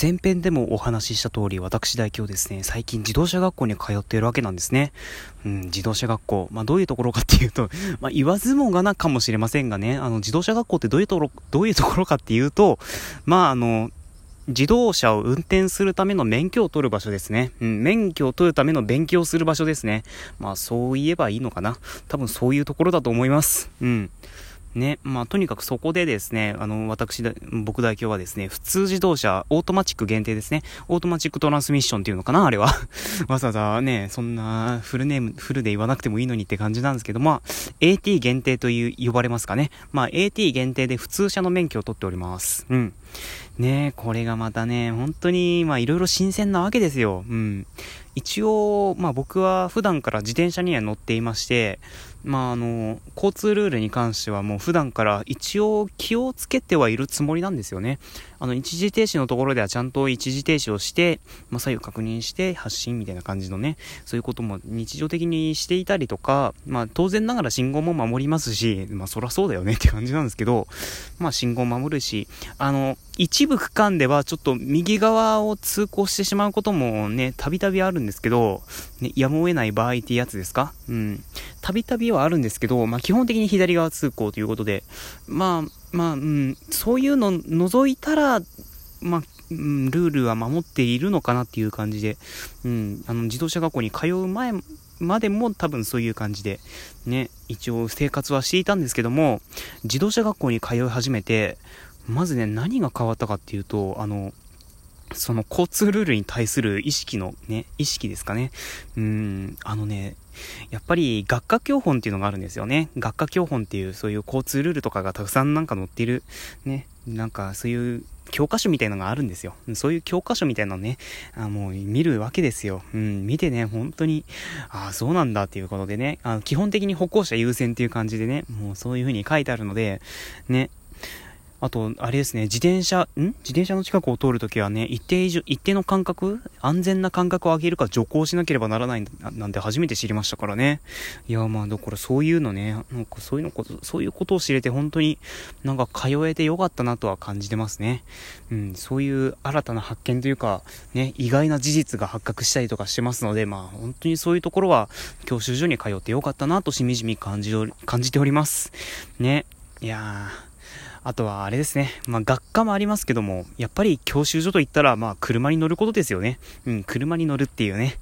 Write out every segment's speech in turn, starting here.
前編でもお話しした通り、私大京ですね、最近自動車学校に通っているわけなんですね。うん、自動車学校。まあ、どういうところかっていうと、まあ、言わずもがなかもしれませんがね、あの、自動車学校ってどういうところ、どういうところかっていうと、まあ、あの、自動車を運転するための免許を取る場所ですね。うん、免許を取るための勉強する場所ですね。まあ、そう言えばいいのかな。多分そういうところだと思います。うん。ね、まあ、とにかくそこでですね、あの、私、僕代表はですね、普通自動車、オートマチック限定ですね。オートマチックトランスミッションっていうのかなあれは。わざわざね、そんな、フルネーム、フルで言わなくてもいいのにって感じなんですけど、まあ、AT 限定という、呼ばれますかね。まあ、AT 限定で普通車の免許を取っております。うん。ねこれがまたね、本当に、まあ、いろいろ新鮮なわけですよ。うん。一応、まあ僕は普段から自転車には乗っていまして、まああの、交通ルールに関してはもう普段から一応気をつけてはいるつもりなんですよね。あの、一時停止のところではちゃんと一時停止をして、まあ左右確認して発進みたいな感じのね、そういうことも日常的にしていたりとか、まあ当然ながら信号も守りますし、まあそらそうだよねって感じなんですけど、まあ信号守るし、あの、一部区間ではちょっと右側を通行してしまうこともね、たびたびあるんんですけど、ね、やむを得ない場合ってやつですか？うん。たびたびはあるんですけど、まあ基本的に左側通行ということで、まあ、まあ、うん、そういうの除いたら、まあ、ルールは守っているのかなっていう感じで、うん、あの、自動車学校に通う前までも多分そういう感じで、ね、一応生活はしていたんですけども、自動車学校に通い始めて、まずね、何が変わったかっていうと、あの、その交通ルールに対する意識のね、意識ですかね。うん、あのね、やっぱり学科教本っていうのがあるんですよね。学科教本っていうそういう交通ルールとかがたくさんなんか載っている、ね、なんかそういう教科書みたいのがあるんですよ。そういう教科書みたいなのね、あもう見るわけですよ。うん、見てね、本当に、ああ、そうなんだっていうことでね、あの基本的に歩行者優先っていう感じでね、もうそういう風に書いてあるので、ね、あと、あれですね、自転車、ん？自転車の近くを通るときはね、一定以上、一定の間隔？安全な間隔を上げるか徐行しなければならないなんて初めて知りましたからね。いや、まあ、だからそういうのね、なんかそういうのこと、そういうことを知れて本当になんか通えてよかったなとは感じてますね。うん、そういう新たな発見というか、ね、意外な事実が発覚したりとかしてますので、まあ、本当にそういうところは教習所に通ってよかったなとしみじみ感じ、感じております。ね。いやー、あとはあれですね。まあ学科もありますけども、やっぱり教習所といったら、まあ車に乗ることですよね。うん、車に乗るっていうね。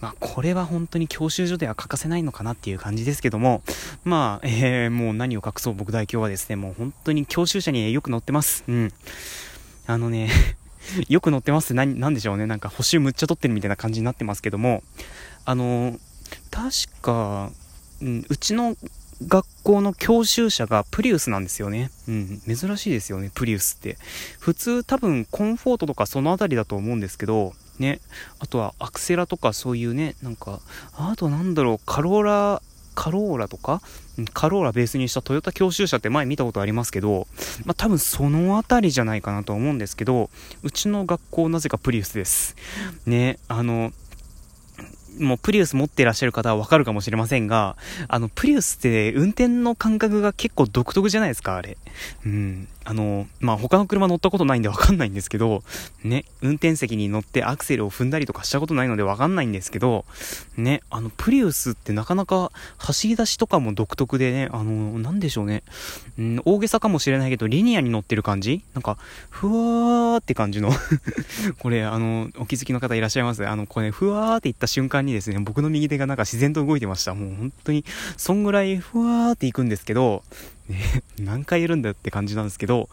まあこれは本当に教習所では欠かせないのかなっていう感じですけども、まあ、えー、もう何を隠そう僕代表はですね、もう本当に教習車によく乗ってます。うん。あのね よく乗ってますって何、なんでしょうね。なんか補修むっちゃ取ってるみたいな感じになってますけども、あの、確か、うん、うちの学校の教習車がプリウスなんですよね。うん、珍しいですよね、プリウスって。普通多分コンフォートとかそのあたりだと思うんですけど、ね、あとはアクセラとかそういうね、なんか、あとなんだろう、カローラ、カローラとか？カローラベースにしたトヨタ教習車って前見たことありますけど、まあ、多分そのあたりじゃないかなと思うんですけど、うちの学校なぜかプリウスです。ね、あの、もうプリウス持ってらっしゃる方はわかるかもしれませんが、あの、プリウスって運転の感覚が結構独特じゃないですか、あれ。うん。あの、まあ、他の車乗ったことないんでわかんないんですけど、ね、運転席に乗ってアクセルを踏んだりとかしたことないのでわかんないんですけど、ね、あの、プリウスってなかなか走り出しとかも独特でね、あの、なんでしょうね、うん、大げさかもしれないけど、リニアに乗ってる感じ？なんか、ふわーって感じの。これ、あの、お気づきの方いらっしゃいます？あの、これ、ふわーって言った瞬間にですね、僕の右手がなんか自然と動いてました。もう本当に、そんぐらいふわーって行くんですけど、何回いるんだよって感じなんですけど、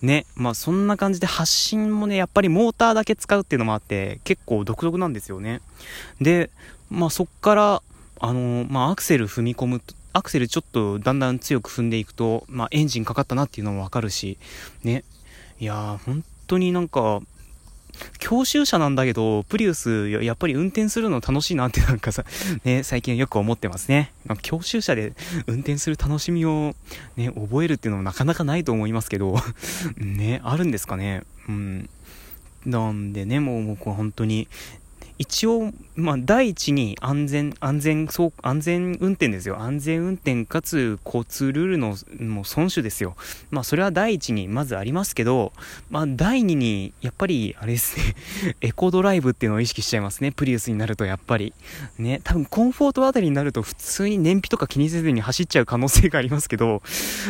ね、まあそんな感じで発信もね、やっぱりモーターだけ使うっていうのもあって、結構独特なんですよね。で、まあそっから、あのまあアクセル踏み込むアクセルちょっとだんだん強く踏んでいくと、まあエンジンかかったなっていうのもわかるし、ね、いやー、本当になんか、教習者なんだけど、プリウス、やっぱり運転するの楽しいなってなんかさ、ね、最近よく思ってますね。教習車で運転する楽しみをね、覚えるっていうのもなかなかないと思いますけど、ね、あるんですかね。うん。なんでね、もう僕は本当に、一応、まあ、第一に安全、安全、そう、安全運転ですよ。安全運転かつ交通ルールのもう損守ですよ。まあ、それは第一にまずありますけど、まあ、第二に、やっぱり、あれですね、エコドライブっていうのを意識しちゃいますね。プリウスになると、やっぱり。ね、多分コンフォートあたりになると普通に燃費とか気にせずに走っちゃう可能性がありますけど、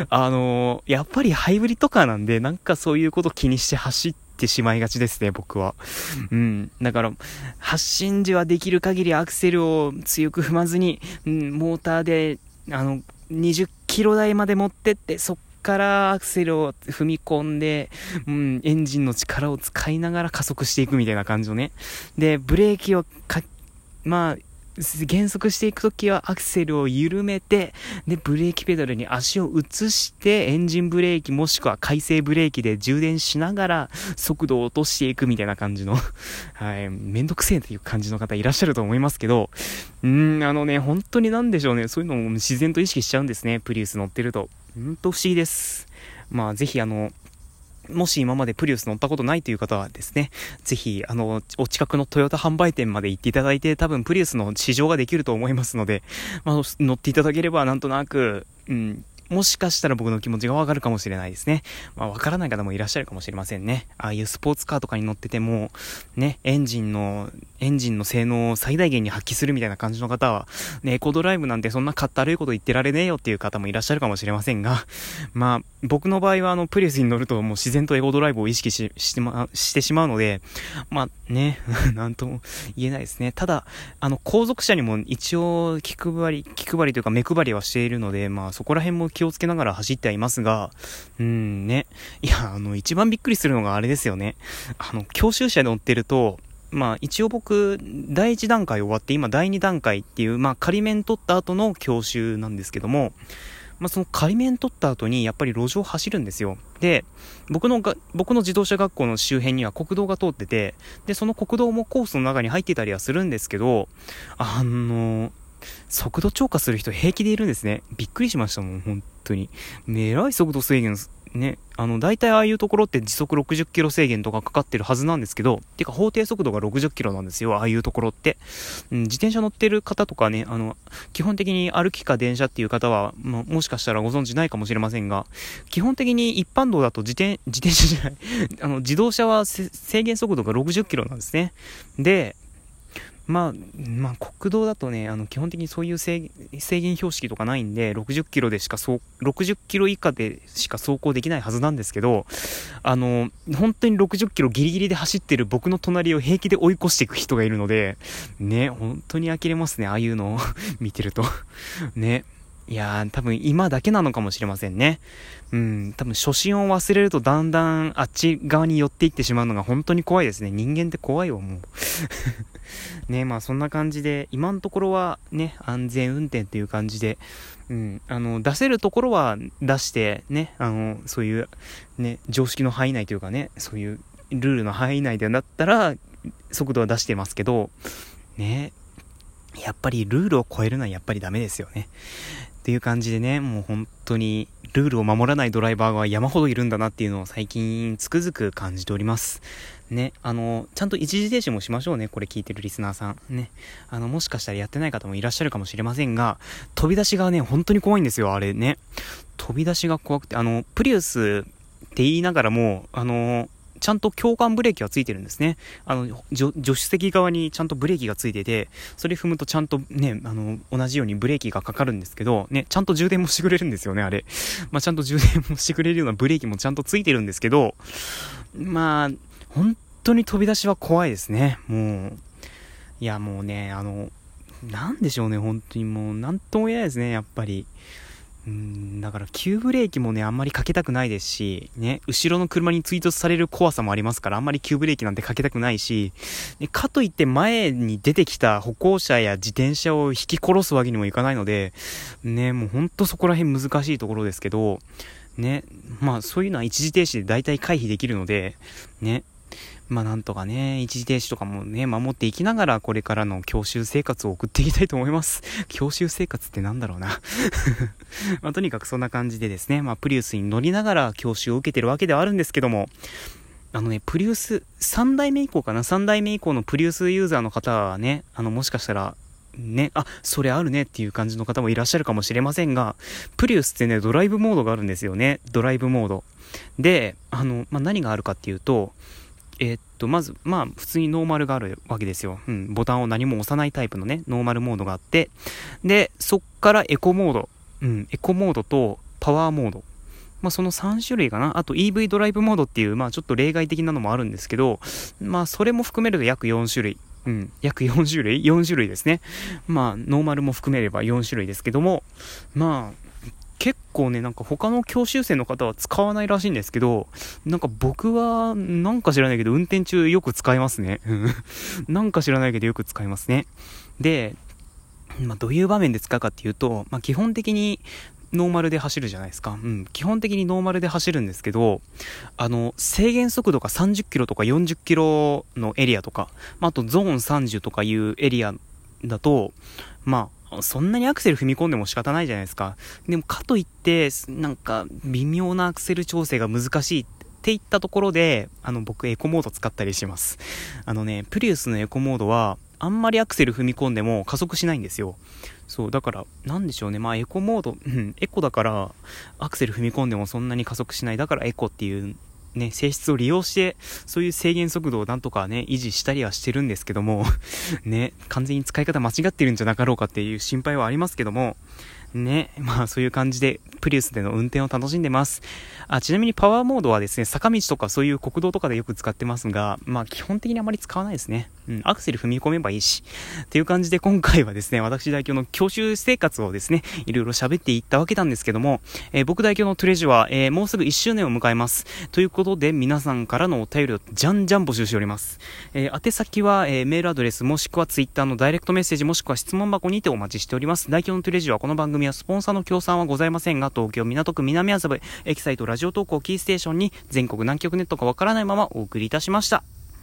あのー、やっぱりハイブリッドカーなんで、なんかそういうこと気にして走って、てしまいがちですね、僕は。うん。だから、発進時はできる限りアクセルを強く踏まずに、うん、モーターで、あの、20キロ台まで持ってって、そっからアクセルを踏み込んで、うん、エンジンの力を使いながら加速していくみたいな感じのね。で、ブレーキをか、まあ、減速していくときはアクセルを緩めて、で、ブレーキペダルに足を移して、エンジンブレーキもしくは回生ブレーキで充電しながら速度を落としていくみたいな感じの はい、めんどくせえという感じの方いらっしゃると思いますけど、うーん、あのね、本当になんでしょうね、そういうのも自然と意識しちゃうんですね、プリウス乗ってると。ほんと不思議です。まあ、ぜひあの、もし今までプリウス乗ったことないという方はですね、ぜひ、あの、お近くのトヨタ販売店まで行っていただいて、多分プリウスの試乗ができると思いますので、まあ、乗っていただければなんとなく、うん、もしかしたら僕の気持ちがわかるかもしれないですね。まあ、わからない方もいらっしゃるかもしれませんね。ああいうスポーツカーとかに乗ってても、ね、エンジンの、エンジンの性能を最大限に発揮するみたいな感じの方は、ね、エコドライブなんてそんなかったるいこと言ってられねえよっていう方もいらっしゃるかもしれませんが、まあ、僕の場合はあの、プリスに乗るともう自然とエコドライブを意識し、してま、してしまうので、まあね、なんとも言えないですね。ただ、あの、後続車にも一応気配り、気配りというか目配りはしているので、まあそこら辺も気気をつけながら走ってはいますが、うんね。いや、あの、一番びっくりするのがあれですよね。あの、教習車で乗ってると、まあ一応僕、第1段階終わって今第2段階っていう、まあ仮面取った後の教習なんですけども、まあその仮面取った後にやっぱり路上走るんですよ。で、僕のが、僕の自動車学校の周辺には国道が通ってて、で、その国道もコースの中に入ってたりはするんですけど、あの速度超過する人平気でいるんですね。びっくりしましたもん、本当に。えらい速度制限、ね、あの、大体ああいうところって時速60キロ制限とかかかってるはずなんですけど、てか法定速度が60キロなんですよ、ああいうところって。うん、自転車乗ってる方とかね、あの、基本的に歩きか電車っていう方は、ももしかしたらご存知ないかもしれませんが、基本的に一般道だと自転、自転車じゃない、あの、自動車は制限速度が60キロなんですね。で、まあ、まあ、国道だとね、あの、基本的にそういう制限標識とかないんで、60キロでしかそう、60キロ以下でしか走行できないはずなんですけど、あの、本当に60キロギリギリで走ってる僕の隣を平気で追い越していく人がいるので、ね、本当に呆れますね、ああいうのを 見てるとね。いやー、多分今だけなのかもしれませんね。うん、多分初心を忘れるとだんだんあっち側に寄っていってしまうのが本当に怖いですね。人間って怖いわ、もう。ね、まあそんな感じで、今のところはね、安全運転っていう感じで、うん、あの、出せるところは出して、ね、あの、そういう、ね、常識の範囲内というかね、そういうルールの範囲内でだったら、速度は出してますけど、ね、やっぱりルールを超えるのはやっぱりダメですよね。っていう感じでね、もう本当にルールを守らないドライバーが山ほどいるんだなっていうのを最近つくづく感じております。ね、あの、ちゃんと一時停止もしましょうね、これ聞いてるリスナーさん。ね。あの、もしかしたらやってない方もいらっしゃるかもしれませんが、飛び出しがね、本当に怖いんですよ、あれね。飛び出しが怖くて、あの、プリウスって言いながらも、あの、ちゃんと共感ブレーキがついてるんですね。あの、助手席側にちゃんとブレーキがついてて、それ踏むとちゃんとね、あの、同じようにブレーキがかかるんですけど、ね、ちゃんと充電もしてくれるんですよね、あれ。まあ、ちゃんと充電もしてくれるようなブレーキもちゃんとついてるんですけど、まあ、本当に飛び出しは怖いですね。もう、いや、もうね、あの、なんでしょうね、本当にもう、なんとも言えないですね、やっぱり。うん、だから急ブレーキもね、あんまりかけたくないですし、ね、後ろの車に追突される怖さもありますから、あんまり急ブレーキなんてかけたくないし、ね、かといって前に出てきた歩行者や自転車を引き殺すわけにもいかないので、ね、もうほんとそこら辺難しいところですけど、ね、まあそういうのは一時停止で大体回避できるので、ね、まあなんとかね、一時停止とかもね、守っていきながらこれからの教習生活を送っていきたいと思います。教習生活ってなんだろうな まあとにかくそんな感じでですね、まあプリウスに乗りながら教習を受けてるわけではあるんですけども、あのね、プリウス、3代目以降かな ?3 代目以降のプリウスユーザーの方はね、あの、もしかしたら、ね、あ、それあるねっていう感じの方もいらっしゃるかもしれませんが、プリウスってね、ドライブモードがあるんですよね。ドライブモード。で、あの、まあ、何があるかっていうと、えー、っと、まず、まあ、普通にノーマルがあるわけですよ。うん、ボタンを何も押さないタイプのね、ノーマルモードがあって、で、そっからエコモード、うん、エコモードとパワーモード。まあ、その3種類かな。あと EV ドライブモードっていう、まあ、ちょっと例外的なのもあるんですけど、まあ、それも含めると約4種類。うん、約4種類 ?4 種類ですね。まあ、ノーマルも含めれば4種類ですけども、まあ、結構ね、なんか他の教習生の方は使わないらしいんですけど、なんか僕は、なんか知らないけど、運転中よく使いますね。なんか知らないけどよく使いますね。で、まあ、どういう場面で使うかっていうと、まあ、基本的にノーマルで走るじゃないですか。うん。基本的にノーマルで走るんですけど、あの、制限速度が30キロとか40キロのエリアとか、まあ、あとゾーン30とかいうエリアだと、まあ、そんなにアクセル踏み込んでも仕方ないじゃないですか。でも、かといって、なんか、微妙なアクセル調整が難しいっていったところで、あの、僕、エコモード使ったりします。あのね、プリウスのエコモードは、あんまりアクセル踏み込んでも加速しないんですよ。そう、だから、なんでしょうね。まあ、エコモード、うん、エコだから、アクセル踏み込んでもそんなに加速しない。だからエコっていうね、性質を利用して、そういう制限速度をなんとかね、維持したりはしてるんですけども ね、完全に使い方間違ってるんじゃなかろうかっていう心配はありますけども、ね、まあそういう感じで、プリウスでの運転を楽しんでます。あ、ちなみにパワーモードはですね、坂道とかそういう国道とかでよく使ってますが、まあ基本的にあまり使わないですね。うん、アクセル踏み込めばいいし。っていう感じで今回はですね、私代表の教習生活をですね、いろいろ喋っていったわけなんですけども、えー、僕代表のトレジュは、えー、もうすぐ1周年を迎えます。ということで、皆さんからのお便りをじゃんじゃん募集しております。えー、宛先は、えメールアドレスもしくは Twitter のダイレクトメッセージもしくは質問箱にてお待ちしております。代表のトレジュはこの番組はスポンサーの協賛はございませんが、東京港区南麻布エキサイトラジオ投稿キーステーションに全国南極ネットがわからないままお送りいたしました。